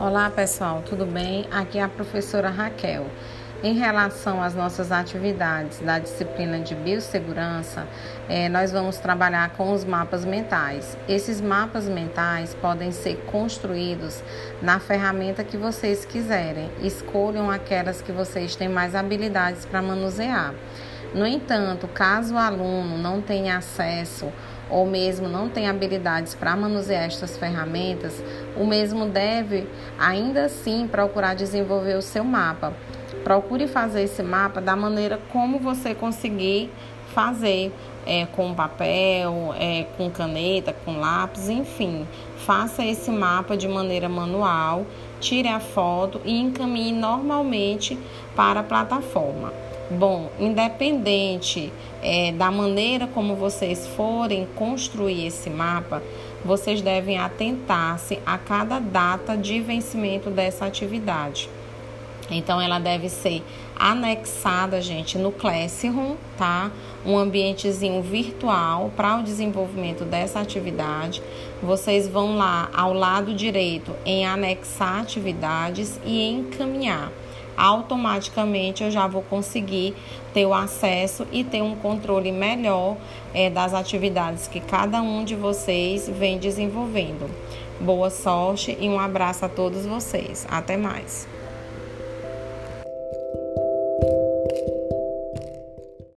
Olá pessoal, tudo bem? Aqui é a professora Raquel. Em relação às nossas atividades da disciplina de biossegurança, é, nós vamos trabalhar com os mapas mentais. Esses mapas mentais podem ser construídos na ferramenta que vocês quiserem. Escolham aquelas que vocês têm mais habilidades para manusear. No entanto, caso o aluno não tenha acesso ou mesmo não tenha habilidades para manusear estas ferramentas, o mesmo deve ainda assim procurar desenvolver o seu mapa. Procure fazer esse mapa da maneira como você conseguir fazer, é, com papel, é, com caneta, com lápis, enfim. Faça esse mapa de maneira manual, tire a foto e encaminhe normalmente para a plataforma. Bom, independente é, da maneira como vocês forem construir esse mapa, vocês devem atentar-se a cada data de vencimento dessa atividade. Então, ela deve ser anexada, gente, no Classroom, tá? Um ambientezinho virtual para o desenvolvimento dessa atividade. Vocês vão lá ao lado direito em anexar atividades e encaminhar automaticamente eu já vou conseguir ter o acesso e ter um controle melhor é, das atividades que cada um de vocês vem desenvolvendo. Boa sorte e um abraço a todos vocês. Até mais.